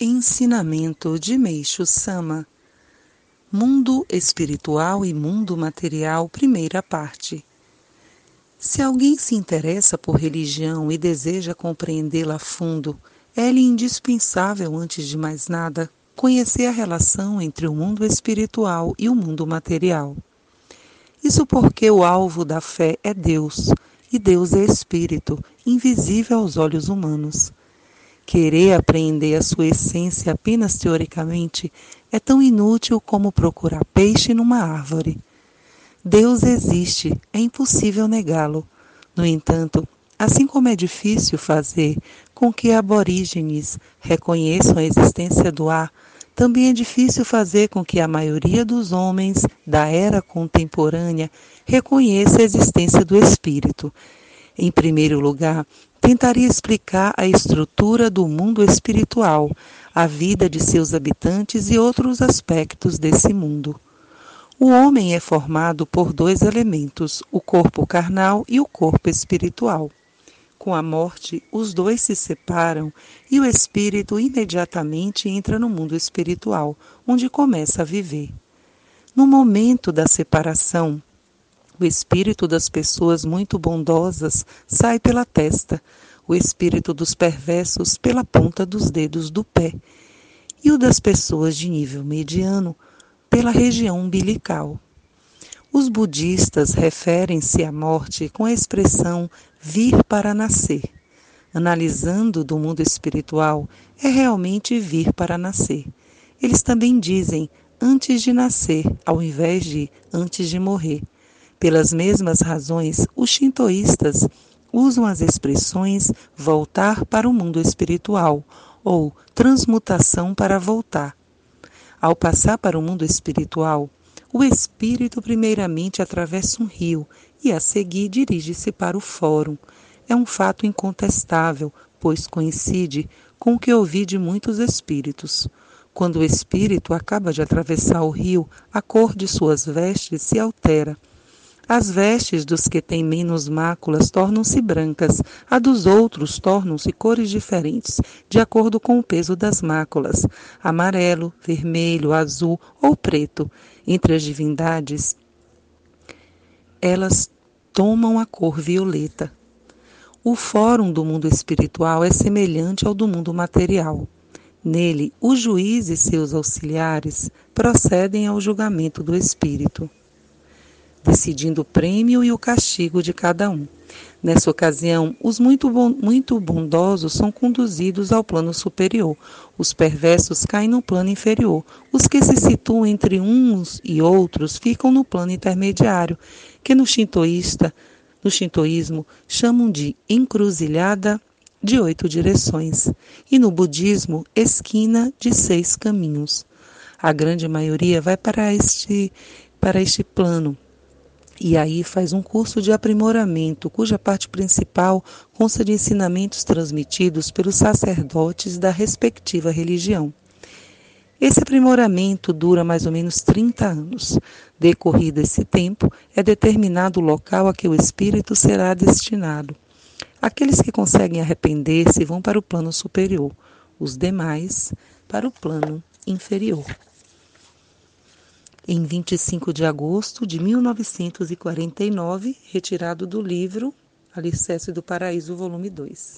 Ensinamento de Meixo Sama Mundo espiritual e mundo material, primeira parte. Se alguém se interessa por religião e deseja compreendê-la a fundo, é-lhe indispensável, antes de mais nada, conhecer a relação entre o mundo espiritual e o mundo material. Isso porque o alvo da fé é Deus, e Deus é espírito, invisível aos olhos humanos. Querer apreender a sua essência apenas teoricamente é tão inútil como procurar peixe numa árvore. Deus existe, é impossível negá-lo. No entanto, assim como é difícil fazer com que aborígenes reconheçam a existência do ar, também é difícil fazer com que a maioria dos homens da era contemporânea reconheça a existência do espírito. Em primeiro lugar, tentaria explicar a estrutura do mundo espiritual, a vida de seus habitantes e outros aspectos desse mundo. O homem é formado por dois elementos, o corpo carnal e o corpo espiritual. Com a morte, os dois se separam e o espírito imediatamente entra no mundo espiritual, onde começa a viver. No momento da separação, o espírito das pessoas muito bondosas sai pela testa, o espírito dos perversos pela ponta dos dedos do pé, e o das pessoas de nível mediano pela região umbilical. Os budistas referem-se à morte com a expressão vir para nascer. Analisando do mundo espiritual, é realmente vir para nascer. Eles também dizem antes de nascer, ao invés de antes de morrer. Pelas mesmas razões, os shintoístas usam as expressões voltar para o mundo espiritual ou transmutação para voltar. Ao passar para o mundo espiritual, o espírito primeiramente atravessa um rio e a seguir dirige-se para o fórum. É um fato incontestável, pois coincide com o que ouvi de muitos espíritos. Quando o espírito acaba de atravessar o rio, a cor de suas vestes se altera as vestes dos que têm menos máculas tornam-se brancas, a dos outros tornam-se cores diferentes, de acordo com o peso das máculas: amarelo, vermelho, azul ou preto. Entre as divindades, elas tomam a cor violeta. O fórum do mundo espiritual é semelhante ao do mundo material. Nele, o juiz e seus auxiliares procedem ao julgamento do espírito decidindo o prêmio e o castigo de cada um. Nessa ocasião, os muito, bon muito bondosos são conduzidos ao plano superior, os perversos caem no plano inferior, os que se situam entre uns e outros ficam no plano intermediário, que no shintoísta, no shintoísmo chamam de encruzilhada de oito direções, e no budismo, esquina de seis caminhos. A grande maioria vai para este, para este plano, e aí faz um curso de aprimoramento, cuja parte principal consta de ensinamentos transmitidos pelos sacerdotes da respectiva religião. Esse aprimoramento dura mais ou menos 30 anos. Decorrido esse tempo, é determinado o local a que o espírito será destinado. Aqueles que conseguem arrepender-se vão para o plano superior, os demais para o plano inferior em 25 de agosto de 1949, retirado do livro Alicerce do Paraíso, volume 2.